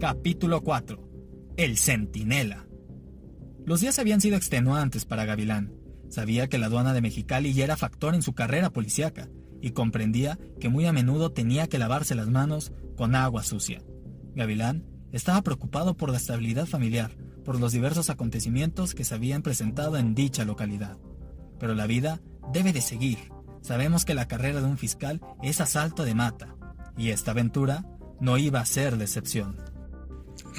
Capítulo 4. El Centinela. Los días habían sido extenuantes para Gavilán. Sabía que la aduana de Mexicali ya era factor en su carrera policíaca y comprendía que muy a menudo tenía que lavarse las manos con agua sucia. Gavilán estaba preocupado por la estabilidad familiar, por los diversos acontecimientos que se habían presentado en dicha localidad. Pero la vida debe de seguir. Sabemos que la carrera de un fiscal es asalto de mata, y esta aventura no iba a ser de excepción.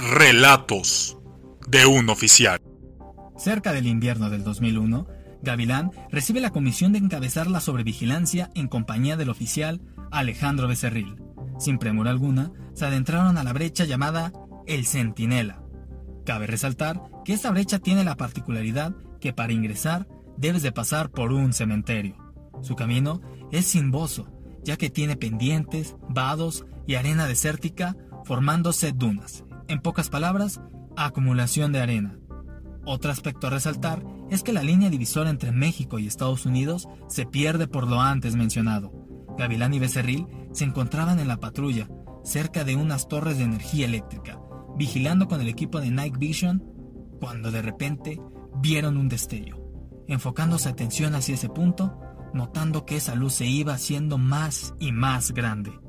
Relatos de un oficial. Cerca del invierno del 2001, Gavilán recibe la comisión de encabezar la sobrevigilancia en compañía del oficial Alejandro Becerril. Sin premura alguna, se adentraron a la brecha llamada El Centinela. Cabe resaltar que esta brecha tiene la particularidad que para ingresar debes de pasar por un cementerio. Su camino es simboso, ya que tiene pendientes, vados y arena desértica formándose dunas. En pocas palabras, acumulación de arena. Otro aspecto a resaltar es que la línea divisora entre México y Estados Unidos se pierde por lo antes mencionado. Gavilán y Becerril se encontraban en la patrulla, cerca de unas torres de energía eléctrica, vigilando con el equipo de Night Vision, cuando de repente vieron un destello. Enfocando su atención hacia ese punto, notando que esa luz se iba haciendo más y más grande.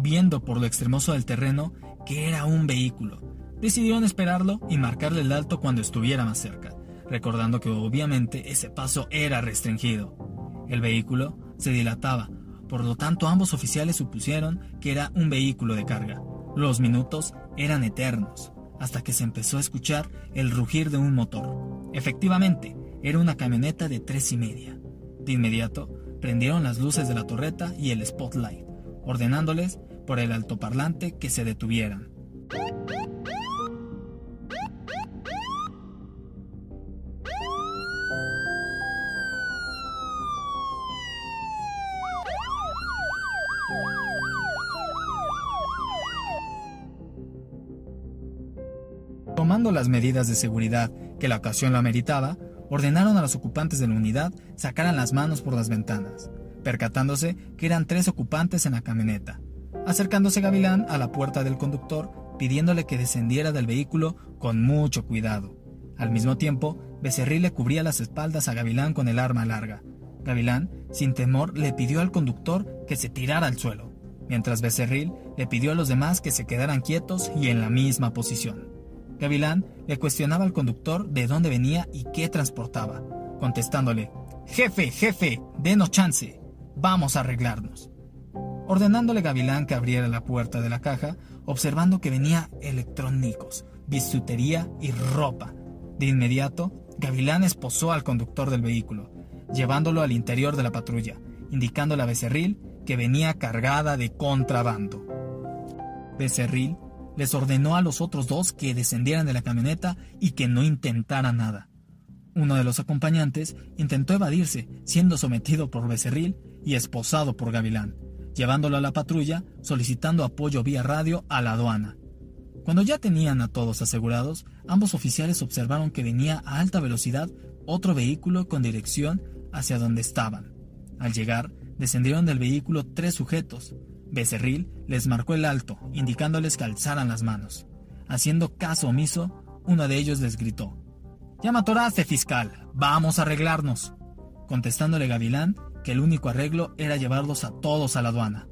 Viendo por lo extremoso del terreno que era un vehículo, decidieron esperarlo y marcarle el alto cuando estuviera más cerca, recordando que obviamente ese paso era restringido. El vehículo se dilataba, por lo tanto ambos oficiales supusieron que era un vehículo de carga. Los minutos eran eternos, hasta que se empezó a escuchar el rugir de un motor. Efectivamente, era una camioneta de tres y media. De inmediato, prendieron las luces de la torreta y el spotlight, ordenándoles por el altoparlante que se detuvieran. Tomando las medidas de seguridad que la ocasión lo ameritaba, ordenaron a los ocupantes de la unidad sacaran las manos por las ventanas, percatándose que eran tres ocupantes en la camioneta. Acercándose Gavilán a la puerta del conductor, pidiéndole que descendiera del vehículo con mucho cuidado. Al mismo tiempo, Becerril le cubría las espaldas a Gavilán con el arma larga. Gavilán, sin temor, le pidió al conductor que se tirara al suelo, mientras Becerril le pidió a los demás que se quedaran quietos y en la misma posición. Gavilán le cuestionaba al conductor de dónde venía y qué transportaba, contestándole, Jefe, jefe, denos chance, vamos a arreglarnos. Ordenándole Gavilán que abriera la puerta de la caja, observando que venía electrónicos, bisutería y ropa. De inmediato, Gavilán esposó al conductor del vehículo, llevándolo al interior de la patrulla, indicándole a Becerril que venía cargada de contrabando. Becerril les ordenó a los otros dos que descendieran de la camioneta y que no intentaran nada. Uno de los acompañantes intentó evadirse, siendo sometido por Becerril y esposado por Gavilán, llevándolo a la patrulla, solicitando apoyo vía radio a la aduana. Cuando ya tenían a todos asegurados, ambos oficiales observaron que venía a alta velocidad otro vehículo con dirección hacia donde estaban. Al llegar, descendieron del vehículo tres sujetos, Becerril les marcó el alto, indicándoles que alzaran las manos. Haciendo caso omiso, uno de ellos les gritó: Ya matoraste, fiscal, vamos a arreglarnos. Contestándole Gavilán que el único arreglo era llevarlos a todos a la aduana.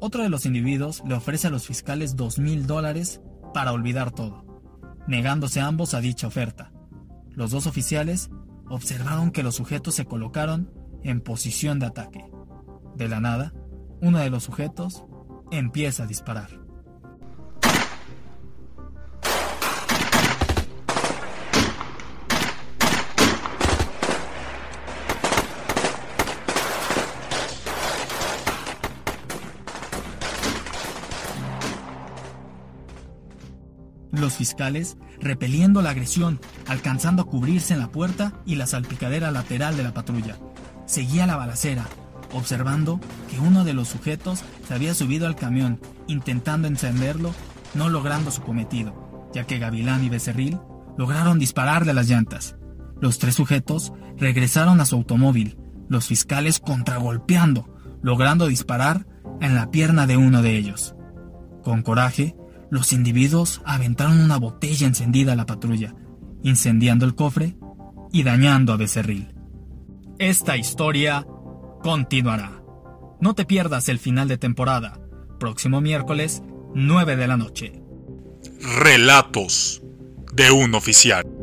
Otro de los individuos le ofrece a los fiscales dos mil dólares para olvidar todo, negándose ambos a dicha oferta. Los dos oficiales observaron que los sujetos se colocaron en posición de ataque. De la nada, uno de los sujetos empieza a disparar. Los fiscales repeliendo la agresión, alcanzando a cubrirse en la puerta y la salpicadera lateral de la patrulla. Seguía la balacera, observando que uno de los sujetos se había subido al camión, intentando encenderlo, no logrando su cometido, ya que Gavilán y Becerril lograron dispararle a las llantas. Los tres sujetos regresaron a su automóvil, los fiscales contragolpeando, logrando disparar en la pierna de uno de ellos. Con coraje, los individuos aventaron una botella encendida a la patrulla, incendiando el cofre y dañando a Becerril. Esta historia continuará. No te pierdas el final de temporada, próximo miércoles, 9 de la noche. Relatos de un oficial.